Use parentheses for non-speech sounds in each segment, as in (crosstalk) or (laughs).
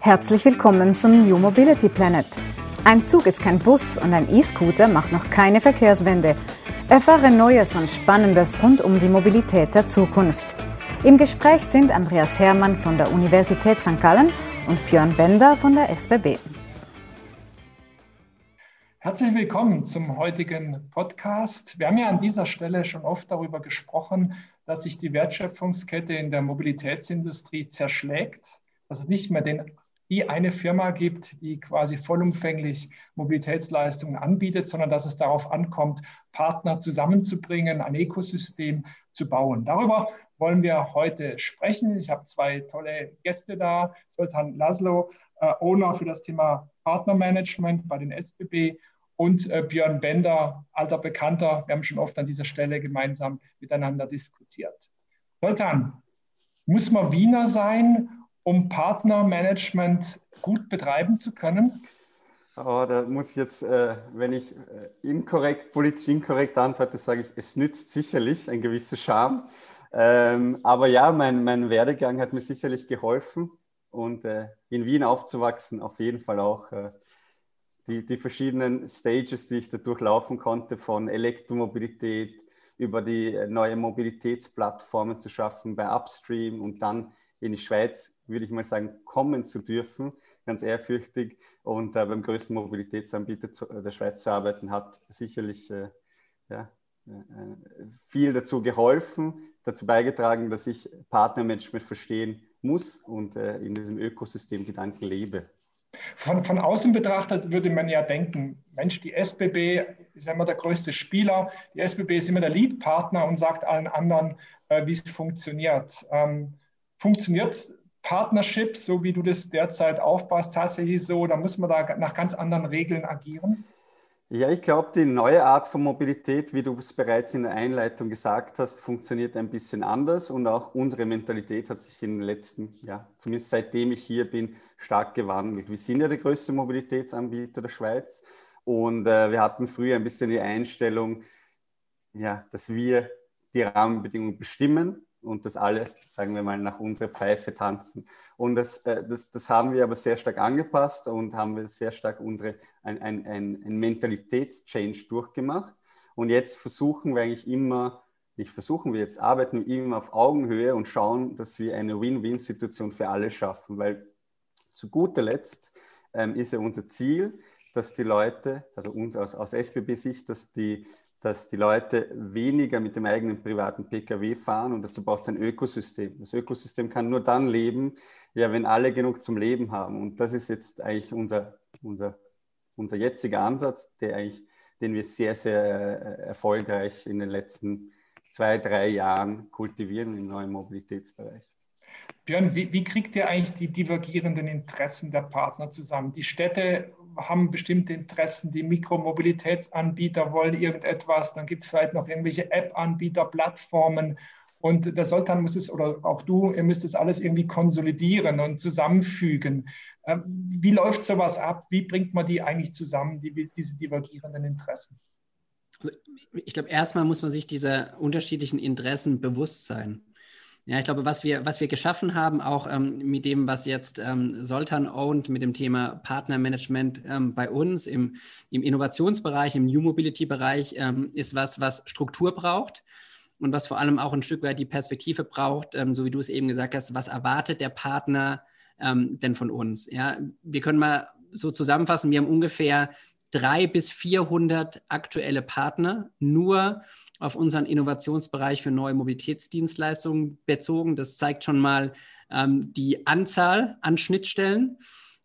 Herzlich willkommen zum New Mobility Planet. Ein Zug ist kein Bus und ein E-Scooter macht noch keine Verkehrswende. Erfahre Neues und Spannendes rund um die Mobilität der Zukunft. Im Gespräch sind Andreas Hermann von der Universität St. Gallen und Björn Bender von der SBB. Herzlich willkommen zum heutigen Podcast. Wir haben ja an dieser Stelle schon oft darüber gesprochen, dass sich die Wertschöpfungskette in der Mobilitätsindustrie zerschlägt, dass es nicht mehr den die eine Firma gibt, die quasi vollumfänglich Mobilitätsleistungen anbietet, sondern dass es darauf ankommt, Partner zusammenzubringen, ein Ökosystem zu bauen. Darüber wollen wir heute sprechen. Ich habe zwei tolle Gäste da. Sultan Laszlo, äh, Owner für das Thema Partnermanagement bei den SBB und äh, Björn Bender, alter Bekannter. Wir haben schon oft an dieser Stelle gemeinsam miteinander diskutiert. Sultan, muss man Wiener sein, um Partnermanagement gut betreiben zu können? Oh, da muss ich jetzt, äh, wenn ich äh, inkorrekt, politisch inkorrekt antworte, sage ich, es nützt sicherlich ein gewisser Charme. Ähm, aber ja, mein, mein Werdegang hat mir sicherlich geholfen und äh, in Wien aufzuwachsen, auf jeden Fall auch äh, die, die verschiedenen Stages, die ich da durchlaufen konnte, von Elektromobilität über die neue Mobilitätsplattformen zu schaffen bei Upstream und dann in die Schweiz, würde ich mal sagen, kommen zu dürfen, ganz ehrfürchtig. Und äh, beim größten Mobilitätsanbieter zu, äh, der Schweiz zu arbeiten, hat sicherlich äh, ja, äh, äh, viel dazu geholfen, dazu beigetragen, dass ich Partnermanagement verstehen muss und äh, in diesem Ökosystem-Gedanken lebe. Von, von außen betrachtet würde man ja denken, Mensch, die SBB ist immer der größte Spieler, die SBB ist immer der Lead-Partner und sagt allen anderen, wie es funktioniert. Ähm, funktioniert Partnership, so wie du das derzeit aufbaust, tatsächlich so? Da muss man da nach ganz anderen Regeln agieren? Ja, ich glaube, die neue Art von Mobilität, wie du es bereits in der Einleitung gesagt hast, funktioniert ein bisschen anders und auch unsere Mentalität hat sich in den letzten, ja, zumindest seitdem ich hier bin, stark gewandelt. Wir sind ja der größte Mobilitätsanbieter der Schweiz und äh, wir hatten früher ein bisschen die Einstellung, ja, dass wir die Rahmenbedingungen bestimmen und das alles, sagen wir mal, nach unserer Pfeife tanzen. Und das, äh, das, das haben wir aber sehr stark angepasst und haben wir sehr stark unsere, ein, ein, ein, ein Mentalitätschange durchgemacht. Und jetzt versuchen wir eigentlich immer, nicht versuchen wir jetzt, arbeiten wir immer auf Augenhöhe und schauen, dass wir eine Win-Win-Situation für alle schaffen, weil zu guter Letzt ähm, ist ja unser Ziel, dass die Leute, also uns aus, aus SBB-Sicht, dass die dass die Leute weniger mit dem eigenen privaten Pkw fahren und dazu braucht es ein Ökosystem. Das Ökosystem kann nur dann leben, ja, wenn alle genug zum Leben haben. Und das ist jetzt eigentlich unser, unser, unser jetziger Ansatz, der eigentlich, den wir sehr, sehr äh, erfolgreich in den letzten zwei, drei Jahren kultivieren im neuen Mobilitätsbereich. Björn, wie, wie kriegt ihr eigentlich die divergierenden Interessen der Partner zusammen? Die Städte haben bestimmte Interessen, die Mikromobilitätsanbieter wollen irgendetwas, dann gibt es vielleicht noch irgendwelche App-Anbieter, Plattformen. Und der Sultan muss es, oder auch du, ihr müsst es alles irgendwie konsolidieren und zusammenfügen. Ähm, wie läuft sowas ab? Wie bringt man die eigentlich zusammen, die, diese divergierenden Interessen? Also ich glaube, erstmal muss man sich dieser unterschiedlichen Interessen bewusst sein. Ja, ich glaube, was wir, was wir geschaffen haben, auch ähm, mit dem, was jetzt ähm, Soltan owned, mit dem Thema Partnermanagement ähm, bei uns im, im Innovationsbereich, im New Mobility-Bereich, ähm, ist was, was Struktur braucht und was vor allem auch ein Stück weit die Perspektive braucht, ähm, so wie du es eben gesagt hast, was erwartet der Partner ähm, denn von uns? Ja, wir können mal so zusammenfassen, wir haben ungefähr drei bis 400 aktuelle Partner, nur auf unseren Innovationsbereich für neue Mobilitätsdienstleistungen bezogen. Das zeigt schon mal ähm, die Anzahl an Schnittstellen.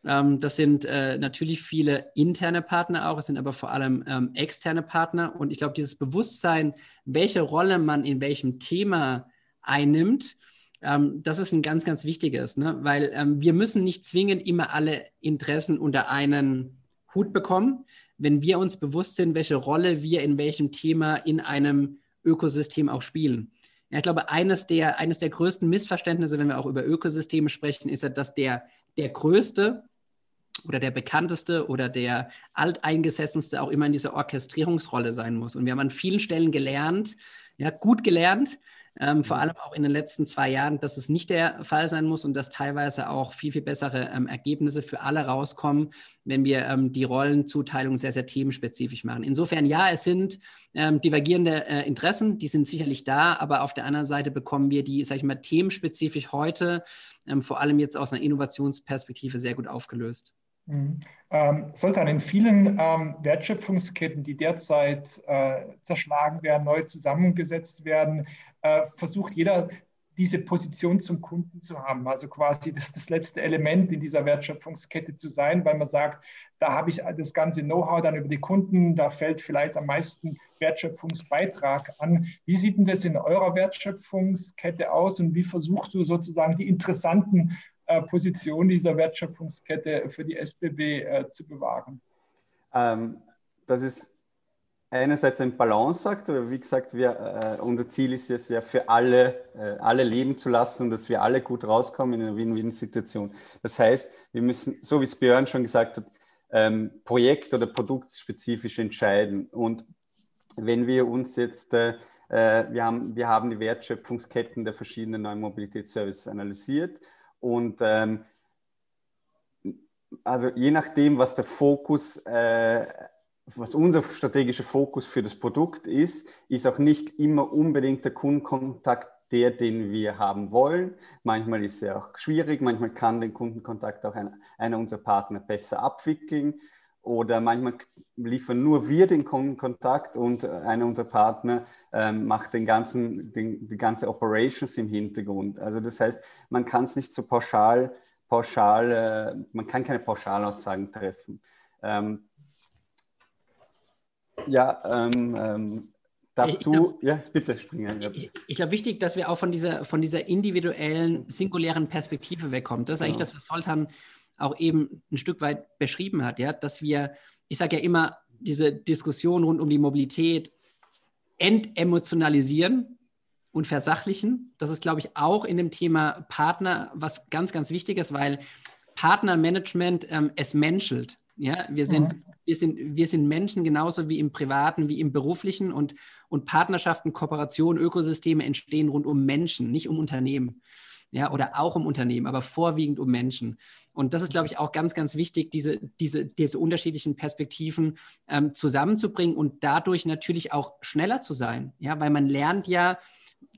Ähm, das sind äh, natürlich viele interne Partner auch, es sind aber vor allem ähm, externe Partner. Und ich glaube, dieses Bewusstsein, welche Rolle man in welchem Thema einnimmt, ähm, das ist ein ganz, ganz wichtiges, ne? weil ähm, wir müssen nicht zwingend immer alle Interessen unter einen Hut bekommen wenn wir uns bewusst sind, welche Rolle wir in welchem Thema in einem Ökosystem auch spielen. Ja, ich glaube, eines der, eines der größten Missverständnisse, wenn wir auch über Ökosysteme sprechen, ist ja, dass der, der größte oder der bekannteste oder der alteingesessenste auch immer in dieser Orchestrierungsrolle sein muss. Und wir haben an vielen Stellen gelernt, ja, gut gelernt, ähm, vor allem auch in den letzten zwei Jahren, dass es nicht der Fall sein muss und dass teilweise auch viel, viel bessere ähm, Ergebnisse für alle rauskommen, wenn wir ähm, die Rollenzuteilung sehr, sehr themenspezifisch machen. Insofern, ja, es sind ähm, divergierende äh, Interessen, die sind sicherlich da, aber auf der anderen Seite bekommen wir die, sag ich mal, themenspezifisch heute, ähm, vor allem jetzt aus einer Innovationsperspektive, sehr gut aufgelöst. Mhm. Ähm, Soltan, in vielen ähm, Wertschöpfungsketten, die derzeit äh, zerschlagen werden, neu zusammengesetzt werden, äh, versucht jeder diese Position zum Kunden zu haben. Also quasi das, das letzte Element in dieser Wertschöpfungskette zu sein, weil man sagt, da habe ich das ganze Know-how dann über die Kunden, da fällt vielleicht am meisten Wertschöpfungsbeitrag an. Wie sieht denn das in eurer Wertschöpfungskette aus und wie versuchst du sozusagen die interessanten äh, Positionen dieser Wertschöpfungskette für die SBB äh, zu bewahren? Ähm, das ist einerseits ein Balanceakt, aber wie gesagt, wir, äh, unser Ziel ist es ja für alle, äh, alle leben zu lassen dass wir alle gut rauskommen in einer Win-Win-Situation. Das heißt, wir müssen, so wie es Björn schon gesagt hat, ähm, projekt- oder produktspezifisch entscheiden. Und wenn wir uns jetzt, äh, äh, wir, haben, wir haben die Wertschöpfungsketten der verschiedenen neuen Mobilitätsservices analysiert und ähm, also je nachdem, was der Fokus äh, was unser strategischer Fokus für das Produkt ist, ist auch nicht immer unbedingt der Kundenkontakt der, den wir haben wollen. Manchmal ist er auch schwierig, manchmal kann den Kundenkontakt auch ein, einer unserer Partner besser abwickeln oder manchmal liefern nur wir den Kundenkontakt und einer unserer Partner ähm, macht den ganzen, den, die ganze Operations im Hintergrund. Also das heißt, man kann es nicht so pauschal, pauschal äh, man kann keine Pauschalaussagen treffen. Ähm, ja, ähm, ähm, dazu, ich, ja, bitte springen. Ich, ich glaube, wichtig, dass wir auch von dieser, von dieser individuellen, singulären Perspektive wegkommen. Das ist eigentlich ja. das, was Soltan auch eben ein Stück weit beschrieben hat, ja, dass wir, ich sage ja immer, diese Diskussion rund um die Mobilität entemotionalisieren und versachlichen. Das ist, glaube ich, auch in dem Thema Partner was ganz, ganz wichtig ist, weil Partnermanagement ähm, es menschelt. Ja, wir sind, mhm. wir, sind, wir sind Menschen genauso wie im privaten, wie im beruflichen und, und Partnerschaften, Kooperationen, Ökosysteme entstehen rund um Menschen, nicht um Unternehmen. Ja, oder auch um Unternehmen, aber vorwiegend um Menschen. Und das ist, glaube ich, auch ganz, ganz wichtig, diese, diese, diese unterschiedlichen Perspektiven ähm, zusammenzubringen und dadurch natürlich auch schneller zu sein. Ja, weil man lernt ja,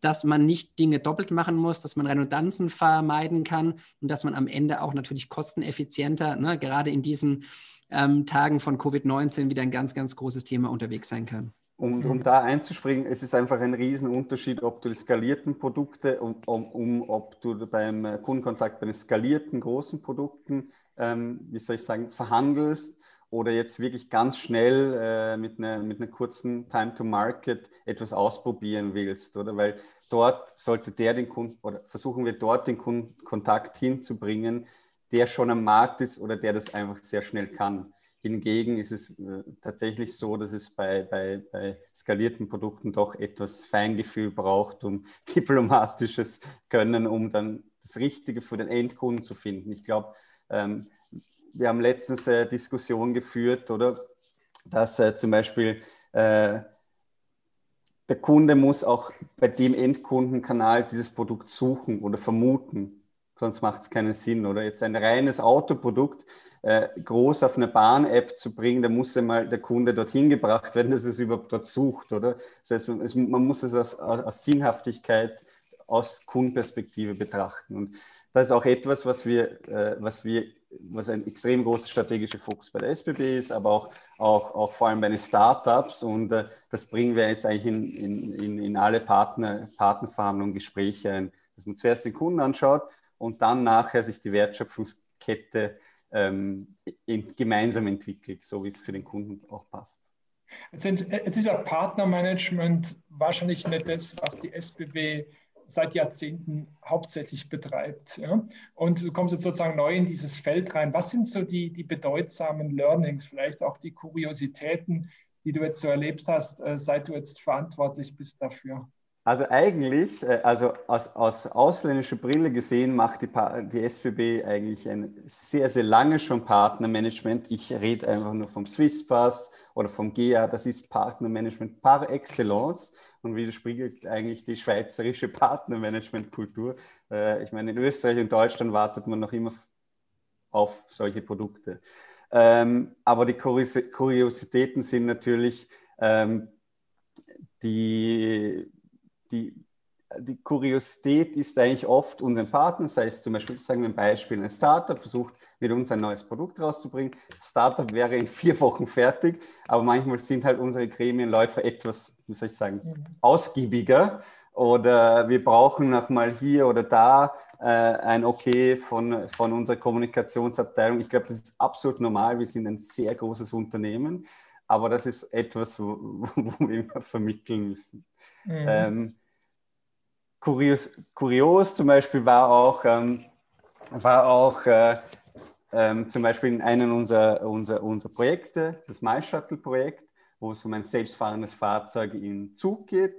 dass man nicht Dinge doppelt machen muss, dass man Redundanzen vermeiden kann und dass man am Ende auch natürlich kosteneffizienter, ne, gerade in diesen ähm, Tagen von Covid-19 wieder ein ganz, ganz großes Thema unterwegs sein kann. Um, um da einzuspringen, es ist einfach ein Riesenunterschied, ob du die skalierten Produkte und um, um, ob du beim äh, Kundenkontakt bei den skalierten großen Produkten, ähm, wie soll ich sagen, verhandelst oder jetzt wirklich ganz schnell äh, mit, einer, mit einer kurzen Time to Market etwas ausprobieren willst, oder? Weil dort sollte der den Kunden oder versuchen wir dort den Kundenkontakt hinzubringen, der schon am Markt ist oder der das einfach sehr schnell kann. Hingegen ist es äh, tatsächlich so, dass es bei, bei, bei skalierten Produkten doch etwas Feingefühl braucht und (laughs) diplomatisches Können, um dann das Richtige für den Endkunden zu finden. Ich glaube, ähm, wir haben letztens äh, Diskussion geführt, oder, dass äh, zum Beispiel äh, der Kunde muss auch bei dem Endkundenkanal dieses Produkt suchen oder vermuten sonst macht es keinen Sinn. Oder jetzt ein reines Autoprodukt äh, groß auf eine Bahn-App zu bringen, da muss einmal der Kunde dorthin gebracht werden, dass es überhaupt dort sucht, oder? Das heißt, man, es, man muss es aus, aus, Sinnhaftigkeit, aus Kundenperspektive betrachten. Und das ist auch etwas, was wir, äh, was wir, was ein extrem großer strategischer Fokus bei der SBB ist, aber auch, auch, auch vor allem bei den Startups. Und äh, das bringen wir jetzt eigentlich in, in, in, in alle Partner, Partnerverhandlungen, Gespräche ein, dass man zuerst den Kunden anschaut und dann nachher sich die Wertschöpfungskette ähm, in, gemeinsam entwickelt, so wie es für den Kunden auch passt. Jetzt, ist ja Partnermanagement wahrscheinlich nicht das, was die SBB seit Jahrzehnten hauptsächlich betreibt. Ja? Und du kommst jetzt sozusagen neu in dieses Feld rein. Was sind so die, die bedeutsamen Learnings, vielleicht auch die Kuriositäten, die du jetzt so erlebt hast, äh, seit du jetzt verantwortlich bist dafür? Also eigentlich, äh, also aus, aus ausländischer Brille gesehen, macht die, die SBB eigentlich ein sehr, sehr lange schon Partnermanagement. Ich rede einfach nur vom Swisspass oder vom GEA, das ist Partnermanagement par excellence. und widerspiegelt eigentlich die schweizerische Partnermanagementkultur. Äh, ich meine, in Österreich und Deutschland wartet man noch immer auf solche Produkte. Ähm, aber die Kuriositäten sind natürlich ähm, die, die, die Kuriosität ist eigentlich oft unseren Partnern, sei es zum Beispiel, sagen wir ein Beispiel, ein Startup versucht mit uns ein neues Produkt rauszubringen. Startup wäre in vier Wochen fertig, aber manchmal sind halt unsere Gremienläufer etwas, wie soll ich sagen, mhm. ausgiebiger oder wir brauchen nochmal hier oder da äh, ein Okay von, von unserer Kommunikationsabteilung. Ich glaube, das ist absolut normal. Wir sind ein sehr großes Unternehmen, aber das ist etwas, wo, wo wir vermitteln müssen. Mhm. Ähm, kurios, kurios zum Beispiel war auch, ähm, war auch äh, ähm, zum Beispiel in einem unserer, unserer, unserer Projekte, das MyShuttle-Projekt, wo es um ein selbstfahrendes Fahrzeug in Zug geht.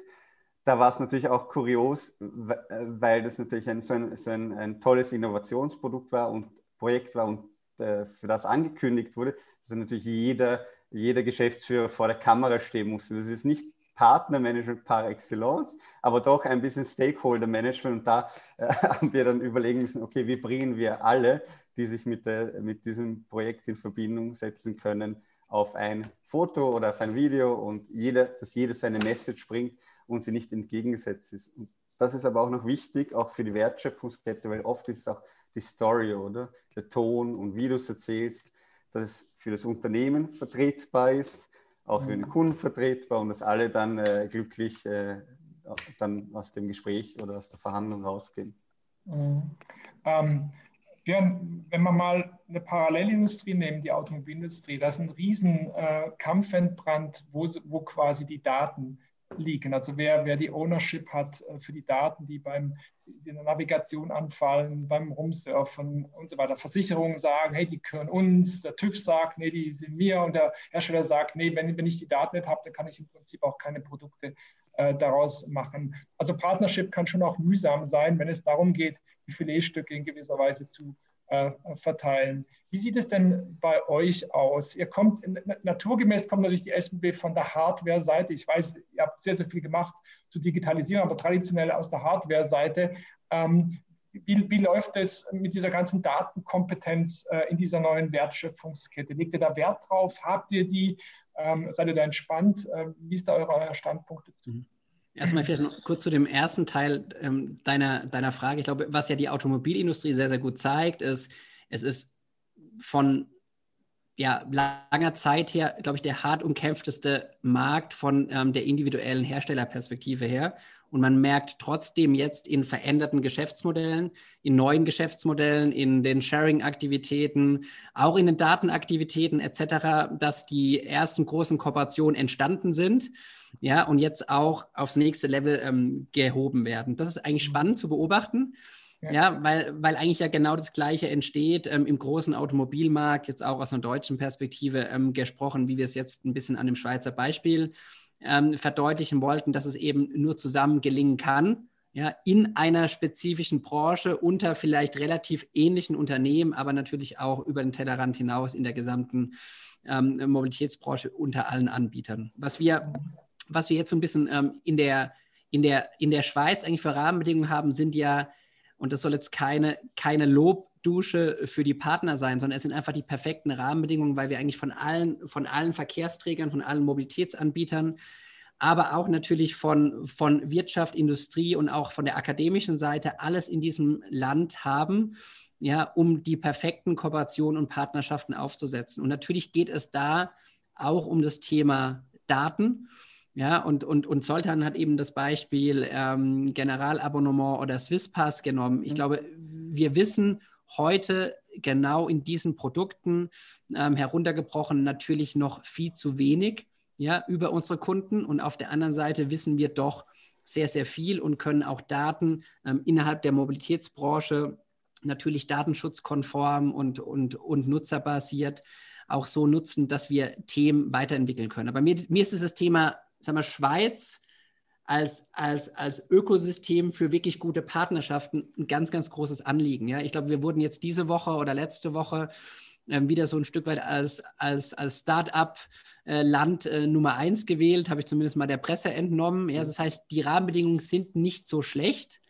Da war es natürlich auch kurios, weil das natürlich ein, so, ein, so ein, ein tolles Innovationsprodukt war und Projekt war und äh, für das angekündigt wurde, dass natürlich jeder, jeder Geschäftsführer vor der Kamera stehen musste. Das ist nicht Partnermanagement par excellence, aber doch ein bisschen Stakeholder-Management. Und da äh, (laughs) haben wir dann überlegen müssen, okay, wie bringen wir alle die sich mit, der, mit diesem Projekt in Verbindung setzen können, auf ein Foto oder auf ein Video und jeder, dass jeder seine Message bringt und sie nicht entgegengesetzt ist. Und das ist aber auch noch wichtig, auch für die Wertschöpfungskette, weil oft ist es auch die Story, oder? Der Ton und wie du es erzählst, dass es für das Unternehmen vertretbar ist, auch für den mhm. Kunden vertretbar und dass alle dann äh, glücklich äh, dann aus dem Gespräch oder aus der Verhandlung rausgehen. Mhm. Ähm, Björn, wenn wir mal eine Parallelindustrie nehmen, die Automobilindustrie, das ist ein riesen äh, Kampfentbrand, wo, wo quasi die Daten liegen. Also wer, wer die Ownership hat äh, für die Daten, die beim in der Navigation anfallen, beim Rumsurfen und so weiter. Versicherungen sagen, hey, die gehören uns, der TÜV sagt, nee, die sind mir und der Hersteller sagt, nee, wenn, wenn ich die Daten nicht habe, dann kann ich im Prinzip auch keine Produkte äh, daraus machen. Also Partnership kann schon auch mühsam sein, wenn es darum geht, die Filetstücke in gewisser Weise zu äh, verteilen. Wie sieht es denn bei euch aus? Ihr kommt, naturgemäß kommt natürlich die SBB von der Hardware-Seite. Ich weiß, ihr habt sehr, sehr viel gemacht zu digitalisieren, aber traditionell aus der Hardware-Seite. Ähm, wie, wie, läuft es mit dieser ganzen Datenkompetenz äh, in dieser neuen Wertschöpfungskette? Legt ihr da Wert drauf? Habt ihr die? Ähm, seid ihr da entspannt? Äh, wie ist da euer Standpunkt dazu? Mhm. Erstmal vielleicht noch kurz zu dem ersten Teil ähm, deiner, deiner Frage. Ich glaube, was ja die Automobilindustrie sehr, sehr gut zeigt, ist, es ist von ja, langer Zeit her, glaube ich, der hart umkämpfteste Markt von ähm, der individuellen Herstellerperspektive her. Und man merkt trotzdem jetzt in veränderten Geschäftsmodellen, in neuen Geschäftsmodellen, in den Sharing-Aktivitäten, auch in den Datenaktivitäten etc., dass die ersten großen Kooperationen entstanden sind ja, und jetzt auch aufs nächste Level ähm, gehoben werden. Das ist eigentlich mhm. spannend zu beobachten. Ja, ja weil, weil eigentlich ja genau das Gleiche entsteht ähm, im großen Automobilmarkt, jetzt auch aus einer deutschen Perspektive ähm, gesprochen, wie wir es jetzt ein bisschen an dem Schweizer Beispiel ähm, verdeutlichen wollten, dass es eben nur zusammen gelingen kann, ja, in einer spezifischen Branche unter vielleicht relativ ähnlichen Unternehmen, aber natürlich auch über den Tellerrand hinaus in der gesamten ähm, Mobilitätsbranche unter allen Anbietern. Was wir was wir jetzt so ein bisschen ähm, in, der, in, der, in der Schweiz eigentlich für Rahmenbedingungen haben, sind ja, und das soll jetzt keine, keine Lobdusche für die Partner sein, sondern es sind einfach die perfekten Rahmenbedingungen, weil wir eigentlich von allen, von allen Verkehrsträgern, von allen Mobilitätsanbietern, aber auch natürlich von, von Wirtschaft, Industrie und auch von der akademischen Seite alles in diesem Land haben, ja, um die perfekten Kooperationen und Partnerschaften aufzusetzen. Und natürlich geht es da auch um das Thema Daten. Ja, und, und, und Soltan hat eben das Beispiel ähm, Generalabonnement oder Swisspass genommen. Ich mhm. glaube, wir wissen heute genau in diesen Produkten ähm, heruntergebrochen natürlich noch viel zu wenig ja, über unsere Kunden. Und auf der anderen Seite wissen wir doch sehr, sehr viel und können auch Daten ähm, innerhalb der Mobilitätsbranche natürlich datenschutzkonform und, und, und nutzerbasiert auch so nutzen, dass wir Themen weiterentwickeln können. Aber mir, mir ist es das Thema sagen wir, Schweiz als, als, als Ökosystem für wirklich gute Partnerschaften ein ganz, ganz großes Anliegen. Ja? Ich glaube, wir wurden jetzt diese Woche oder letzte Woche ähm, wieder so ein Stück weit als, als, als Start-up-Land äh, äh, Nummer eins gewählt, habe ich zumindest mal der Presse entnommen. Ja, das heißt, die Rahmenbedingungen sind nicht so schlecht.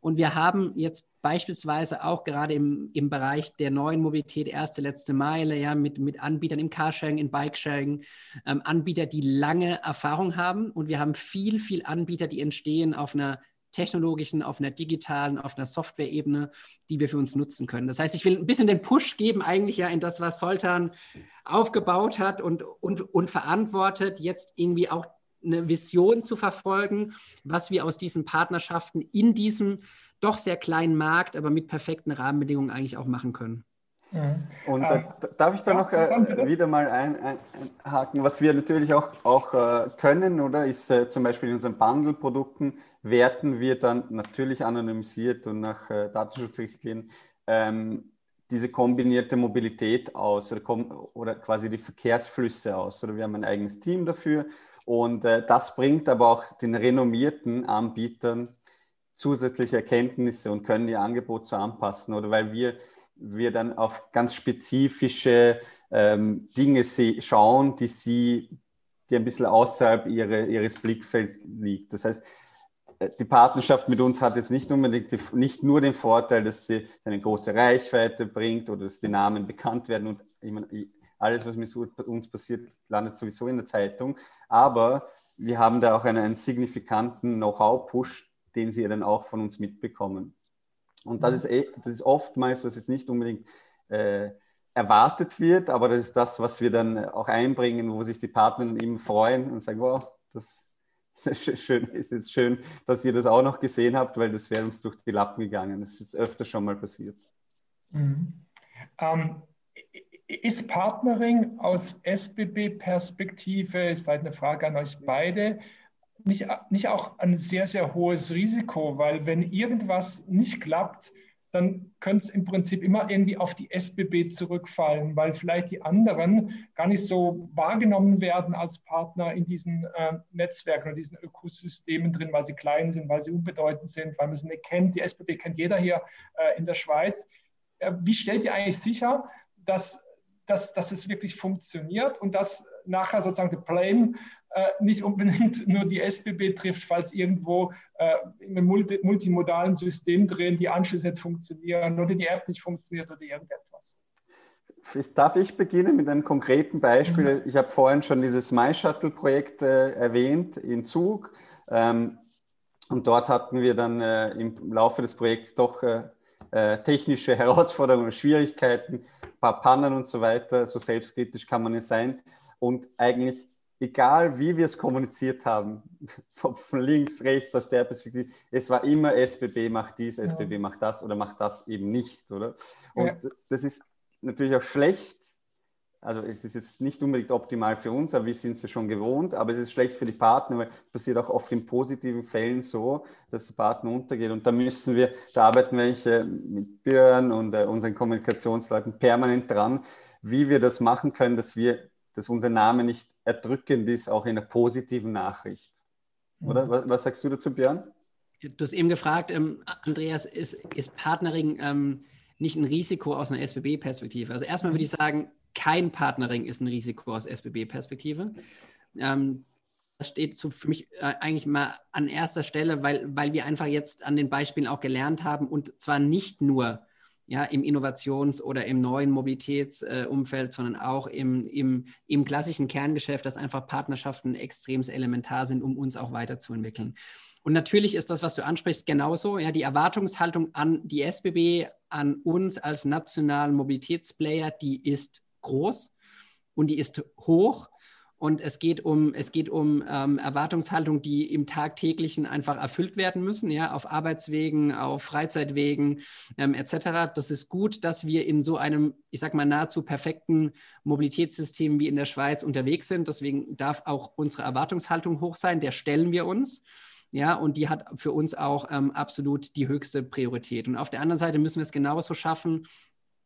Und wir haben jetzt beispielsweise auch gerade im, im Bereich der neuen Mobilität, erste, letzte Meile, ja, mit, mit Anbietern im Carsharing, in Bikesharing, ähm, Anbieter, die lange Erfahrung haben. Und wir haben viel, viel Anbieter, die entstehen auf einer technologischen, auf einer digitalen, auf einer Software-Ebene, die wir für uns nutzen können. Das heißt, ich will ein bisschen den Push geben, eigentlich ja in das, was Soltan aufgebaut hat und, und, und verantwortet, jetzt irgendwie auch eine Vision zu verfolgen, was wir aus diesen Partnerschaften in diesem doch sehr kleinen Markt, aber mit perfekten Rahmenbedingungen eigentlich auch machen können. Mhm. Und äh, darf ich da noch äh, wieder mal einhaken? Was wir natürlich auch, auch äh, können, oder ist äh, zum Beispiel in unseren Bundle-Produkten werten wir dann natürlich anonymisiert und nach äh, Datenschutzrichtlinien ähm, diese kombinierte Mobilität aus oder, oder, quasi die Verkehrsflüsse aus. Oder wir haben ein eigenes Team dafür. Und äh, das bringt aber auch den renommierten Anbietern zusätzliche Erkenntnisse und können ihr Angebot so anpassen. Oder weil wir wir dann auf ganz spezifische ähm, Dinge schauen, die sie, die ein bisschen außerhalb ihre, ihres Blickfelds liegt. Das heißt, äh, die Partnerschaft mit uns hat jetzt nicht unbedingt die, nicht nur den Vorteil, dass sie eine große Reichweite bringt oder dass die Namen bekannt werden und meine, alles, was mit uns passiert, landet sowieso in der Zeitung. Aber wir haben da auch einen, einen signifikanten Know-how-Push, den sie dann auch von uns mitbekommen. Und das ist, eh, das ist oftmals, was jetzt nicht unbedingt äh, erwartet wird, aber das ist das, was wir dann auch einbringen, wo sich die Partner eben freuen und sagen, wow, das ist schön, es ist schön, dass ihr das auch noch gesehen habt, weil das wäre uns durch die Lappen gegangen. Das ist öfter schon mal passiert. Mhm. Ähm, ist Partnering aus SBB-Perspektive, ist vielleicht eine Frage an euch beide, nicht, nicht auch ein sehr, sehr hohes Risiko, weil wenn irgendwas nicht klappt, dann könnte es im Prinzip immer irgendwie auf die SBB zurückfallen, weil vielleicht die anderen gar nicht so wahrgenommen werden als Partner in diesen äh, Netzwerken und diesen Ökosystemen drin, weil sie klein sind, weil sie unbedeutend sind, weil man sie nicht kennt. Die SBB kennt jeder hier äh, in der Schweiz. Äh, wie stellt ihr eigentlich sicher, dass, dass, dass es wirklich funktioniert und dass nachher sozusagen der Blame äh, nicht unbedingt (laughs) nur die SBB trifft, falls irgendwo äh, multi multimodalen System drin die Anschlüsse nicht funktionieren oder die App nicht funktioniert oder irgendetwas. Darf ich beginnen mit einem konkreten Beispiel? Mhm. Ich habe vorhin schon dieses MyShuttle-Projekt äh, erwähnt in Zug. Ähm, und dort hatten wir dann äh, im Laufe des Projekts doch äh, äh, technische (laughs) Herausforderungen, Schwierigkeiten, ein paar Pannen und so weiter. So selbstkritisch kann man nicht sein. Und eigentlich egal wie wir es kommuniziert haben, (laughs) von links, rechts, aus der Perspektive, es war immer SBB macht dies, SBB ja. macht das oder macht das eben nicht, oder? Und ja. das ist natürlich auch schlecht. Also es ist jetzt nicht unbedingt optimal für uns, aber wir sind es ja schon gewohnt, aber es ist schlecht für die Partner, weil es passiert auch oft in positiven Fällen so, dass der Partner untergeht. Und da müssen wir, da arbeiten wir mit Björn und äh, unseren Kommunikationsleuten permanent dran, wie wir das machen können, dass wir dass unser Name nicht erdrückend ist, auch in einer positiven Nachricht. Oder? Mhm. Was, was sagst du dazu, Björn? Du hast eben gefragt, ähm, Andreas, ist, ist Partnering ähm, nicht ein Risiko aus einer SBB-Perspektive? Also erstmal würde ich sagen, kein Partnering ist ein Risiko aus SBB-Perspektive. Ähm, das steht so für mich äh, eigentlich mal an erster Stelle, weil, weil wir einfach jetzt an den Beispielen auch gelernt haben und zwar nicht nur ja, im Innovations- oder im neuen Mobilitätsumfeld, äh, sondern auch im, im, im klassischen Kerngeschäft, dass einfach Partnerschaften extrem elementar sind, um uns auch weiterzuentwickeln. Und natürlich ist das, was du ansprichst, genauso. Ja, die Erwartungshaltung an die SBB, an uns als nationalen Mobilitätsplayer, die ist groß und die ist hoch. Und es geht um, es geht um ähm, Erwartungshaltung, die im Tagtäglichen einfach erfüllt werden müssen, ja, auf Arbeitswegen, auf Freizeitwegen ähm, etc. Das ist gut, dass wir in so einem, ich sag mal, nahezu perfekten Mobilitätssystem wie in der Schweiz unterwegs sind. Deswegen darf auch unsere Erwartungshaltung hoch sein. Der stellen wir uns. Ja, und die hat für uns auch ähm, absolut die höchste Priorität. Und auf der anderen Seite müssen wir es genauso schaffen,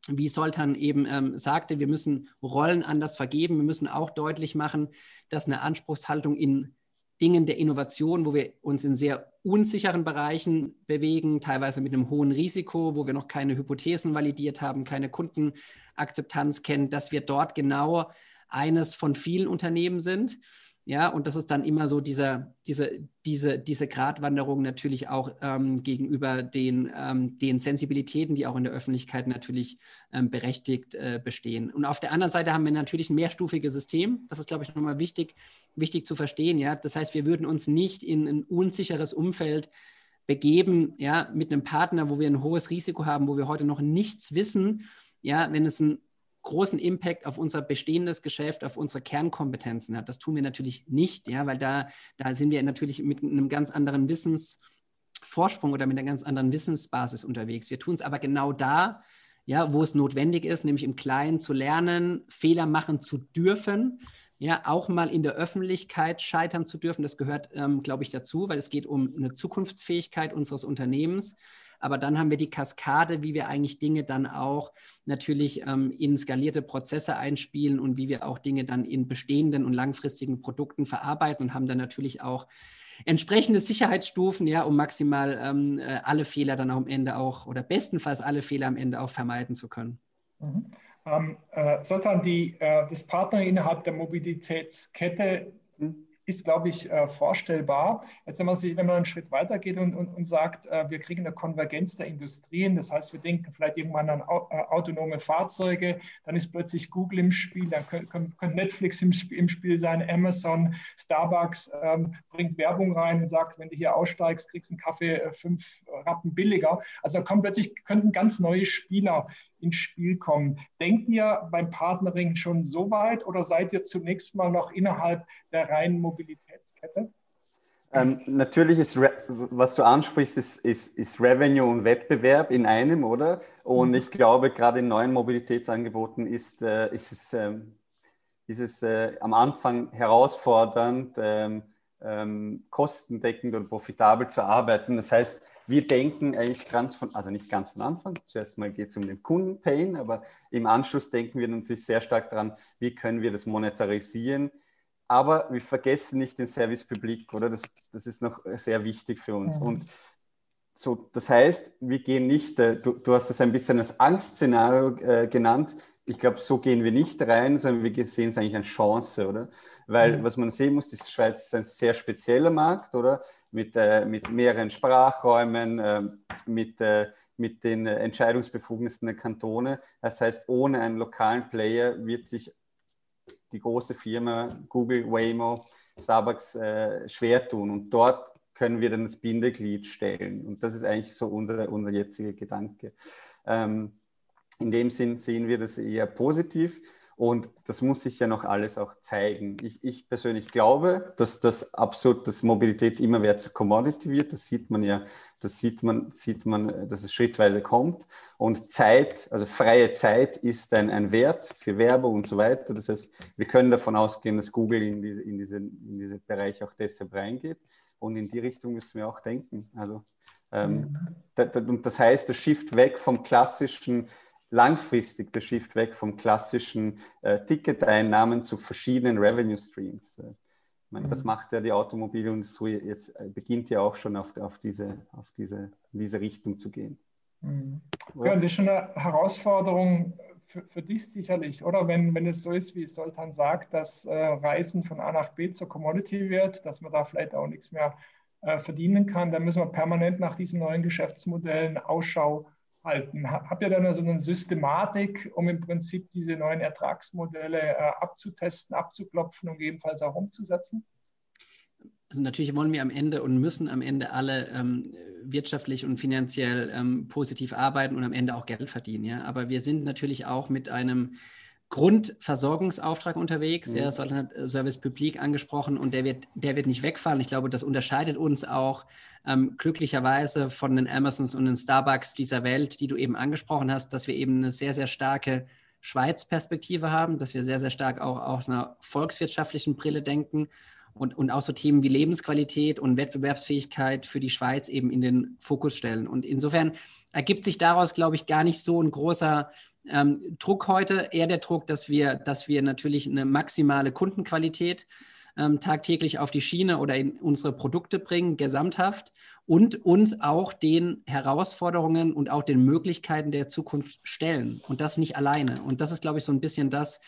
wie Soltan eben ähm, sagte, wir müssen Rollen anders vergeben. Wir müssen auch deutlich machen, dass eine Anspruchshaltung in Dingen der Innovation, wo wir uns in sehr unsicheren Bereichen bewegen, teilweise mit einem hohen Risiko, wo wir noch keine Hypothesen validiert haben, keine Kundenakzeptanz kennen, dass wir dort genau eines von vielen Unternehmen sind ja, und das ist dann immer so dieser, diese, diese, diese Gratwanderung natürlich auch ähm, gegenüber den, ähm, den Sensibilitäten, die auch in der Öffentlichkeit natürlich ähm, berechtigt äh, bestehen. Und auf der anderen Seite haben wir natürlich ein mehrstufiges System. Das ist, glaube ich, nochmal wichtig, wichtig zu verstehen. Ja? Das heißt, wir würden uns nicht in ein unsicheres Umfeld begeben, ja, mit einem Partner, wo wir ein hohes Risiko haben, wo wir heute noch nichts wissen, ja, wenn es ein großen Impact auf unser bestehendes Geschäft, auf unsere Kernkompetenzen hat. Das tun wir natürlich nicht, ja, weil da, da sind wir natürlich mit einem ganz anderen Wissensvorsprung oder mit einer ganz anderen Wissensbasis unterwegs. Wir tun es aber genau da, ja, wo es notwendig ist, nämlich im Kleinen zu lernen, Fehler machen zu dürfen, ja, auch mal in der Öffentlichkeit scheitern zu dürfen. Das gehört, ähm, glaube ich, dazu, weil es geht um eine Zukunftsfähigkeit unseres Unternehmens. Aber dann haben wir die Kaskade, wie wir eigentlich Dinge dann auch natürlich ähm, in skalierte Prozesse einspielen und wie wir auch Dinge dann in bestehenden und langfristigen Produkten verarbeiten und haben dann natürlich auch entsprechende Sicherheitsstufen, ja, um maximal ähm, äh, alle Fehler dann auch am Ende auch oder bestenfalls alle Fehler am Ende auch vermeiden zu können. Mhm. Ähm, äh, Sultan, die, äh, das Partner innerhalb der Mobilitätskette ist, glaube ich, äh, vorstellbar. Jetzt, wenn man, sich, wenn man einen Schritt weiter geht und, und, und sagt, äh, wir kriegen eine Konvergenz der Industrien, das heißt, wir denken vielleicht irgendwann an äh, autonome Fahrzeuge, dann ist plötzlich Google im Spiel, dann könnte könnt Netflix im, im, Spiel sein, Amazon, Starbucks ähm, bringt Werbung rein und sagt, wenn du hier aussteigst, kriegst du einen Kaffee fünf Rappen billiger. Also da kommen plötzlich könnten ganz neue Spieler ins Spiel kommen. Denkt ihr beim Partnering schon so weit oder seid ihr zunächst mal noch innerhalb der reinen Mobilitätskette? Ähm, natürlich ist, was du ansprichst, ist, ist, ist, Revenue und Wettbewerb in einem, oder? Und ich glaube, gerade in neuen Mobilitätsangeboten ist, äh, ist es, ähm, ist es äh, am Anfang herausfordernd, ähm, ähm kostendeckend und profitabel zu arbeiten. Das heißt, wir denken eigentlich ganz von, also nicht ganz von Anfang, zuerst mal geht es um den Kundenpain, aber im Anschluss denken wir natürlich sehr stark daran, wie können wir das monetarisieren. Aber wir vergessen nicht den Service Public, oder? Das, das ist noch sehr wichtig für uns. Mhm. Und so, das heißt, wir gehen nicht, äh, du, du, hast es ein bisschen als Angstszenario äh, genannt, ich glaube, so gehen wir nicht rein, sondern wir sehen es eigentlich als Chance, oder? Weil mhm. was man sehen muss, die Schweiz ist ein sehr spezieller Markt, oder? Mit, äh, mit mehreren Sprachräumen, äh, mit, äh, mit den Entscheidungsbefugnissen der Kantone. Das heißt, ohne einen lokalen Player wird sich die große Firma Google, Waymo, Starbucks äh, schwer tun. Und dort können wir dann das Bindeglied stellen. Und das ist eigentlich so unser, unser jetziger Gedanke. Ähm, in dem Sinn sehen wir das eher positiv und das muss sich ja noch alles auch zeigen. Ich, ich persönlich glaube, dass das absolut, dass Mobilität immer mehr zur Commodity wird. Das sieht man ja, das sieht man, sieht man, dass es schrittweise kommt. Und Zeit, also freie Zeit ist ein, ein Wert für Werbung und so weiter. Das heißt, wir können davon ausgehen, dass Google in, diese, in, diese, in diesen Bereich auch deshalb reingeht. Und in die Richtung müssen wir auch denken. Also, ähm, mhm. da, da, und das heißt, der Shift weg vom klassischen langfristig der Shift weg vom klassischen äh, Ticketeinnahmen zu verschiedenen Revenue Streams. Äh, ich meine, das mhm. macht ja die Automobilindustrie jetzt, äh, beginnt ja auch schon auf, auf, diese, auf diese, in diese Richtung zu gehen. Mhm. Ja, das ist schon eine Herausforderung für, für, dich sicherlich, oder? Wenn, wenn es so ist, wie Soltan sagt, dass äh, Reisen von A nach B zur Commodity wird, dass man da vielleicht auch nichts mehr äh, verdienen kann, dann müssen wir permanent nach diesen neuen Geschäftsmodellen Ausschau halten? Habt ihr dann also eine Systematik, um im Prinzip diese neuen Ertragsmodelle äh, abzutesten, abzuklopfen und gegebenenfalls auch umzusetzen? Also natürlich wollen wir am Ende und müssen am Ende alle ähm, wirtschaftlich und finanziell ähm, positiv arbeiten und am Ende auch Geld verdienen. Ja? Aber wir sind natürlich auch mit einem Grundversorgungsauftrag unterwegs. Mhm. Ja, Soltan hat äh, Service Public angesprochen und der wird, der wird nicht wegfallen. Ich glaube, das unterscheidet uns auch ähm, glücklicherweise von den Amazons und den Starbucks dieser Welt, die du eben angesprochen hast, dass wir eben eine sehr, sehr starke Schweiz-Perspektive haben, dass wir sehr, sehr stark auch aus einer volkswirtschaftlichen Brille denken und, und auch so Themen wie Lebensqualität und Wettbewerbsfähigkeit für die Schweiz eben in den Fokus stellen. Und insofern ergibt sich daraus, glaube ich, gar nicht so ein großer ähm, Druck heute, eher der Druck, dass wir, dass wir natürlich eine maximale Kundenqualität ähm, tagtäglich auf die Schiene oder in unsere Produkte bringen, gesamthaft und uns auch den Herausforderungen und auch den Möglichkeiten der Zukunft stellen und das nicht alleine. Und das ist, glaube ich, so ein bisschen das,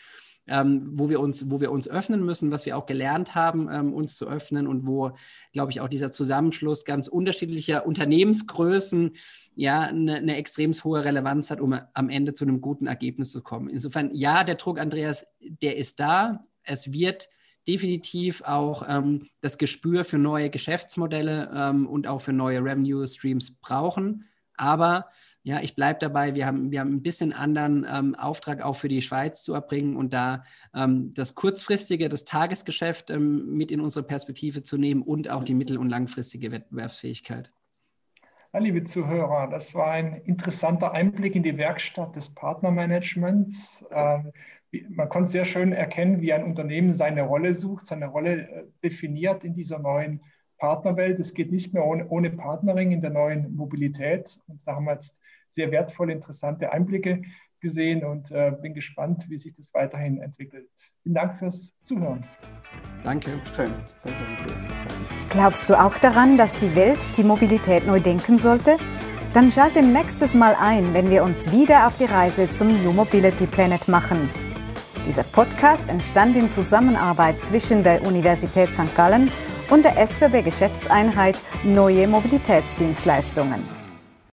ähm, wo, wir uns, wo wir uns öffnen müssen, was wir auch gelernt haben, ähm, uns zu öffnen und wo, glaube ich, auch dieser Zusammenschluss ganz unterschiedlicher Unternehmensgrößen ja eine, eine extrem hohe Relevanz hat, um am Ende zu einem guten Ergebnis zu kommen. Insofern, ja, der Druck, Andreas, der ist da. Es wird definitiv auch ähm, das Gespür für neue Geschäftsmodelle ähm, und auch für neue Revenue Streams brauchen. Aber ja, ich bleibe dabei. Wir haben, wir haben ein bisschen anderen ähm, Auftrag auch für die Schweiz zu erbringen und da ähm, das kurzfristige, das Tagesgeschäft ähm, mit in unsere Perspektive zu nehmen und auch die mittel- und langfristige Wettbewerbsfähigkeit. Ja, liebe Zuhörer, das war ein interessanter Einblick in die Werkstatt des Partnermanagements. Ähm, man konnte sehr schön erkennen, wie ein Unternehmen seine Rolle sucht, seine Rolle äh, definiert in dieser neuen Partnerwelt. Es geht nicht mehr ohne, ohne Partnering in der neuen Mobilität. Und da haben wir jetzt sehr wertvolle, interessante Einblicke gesehen und äh, bin gespannt, wie sich das weiterhin entwickelt. Vielen Dank fürs Zuhören. Danke. Schön. Glaubst du auch daran, dass die Welt die Mobilität neu denken sollte? Dann schalte nächstes Mal ein, wenn wir uns wieder auf die Reise zum New Mobility Planet machen. Dieser Podcast entstand in Zusammenarbeit zwischen der Universität St. Gallen und der SBB Geschäftseinheit Neue Mobilitätsdienstleistungen.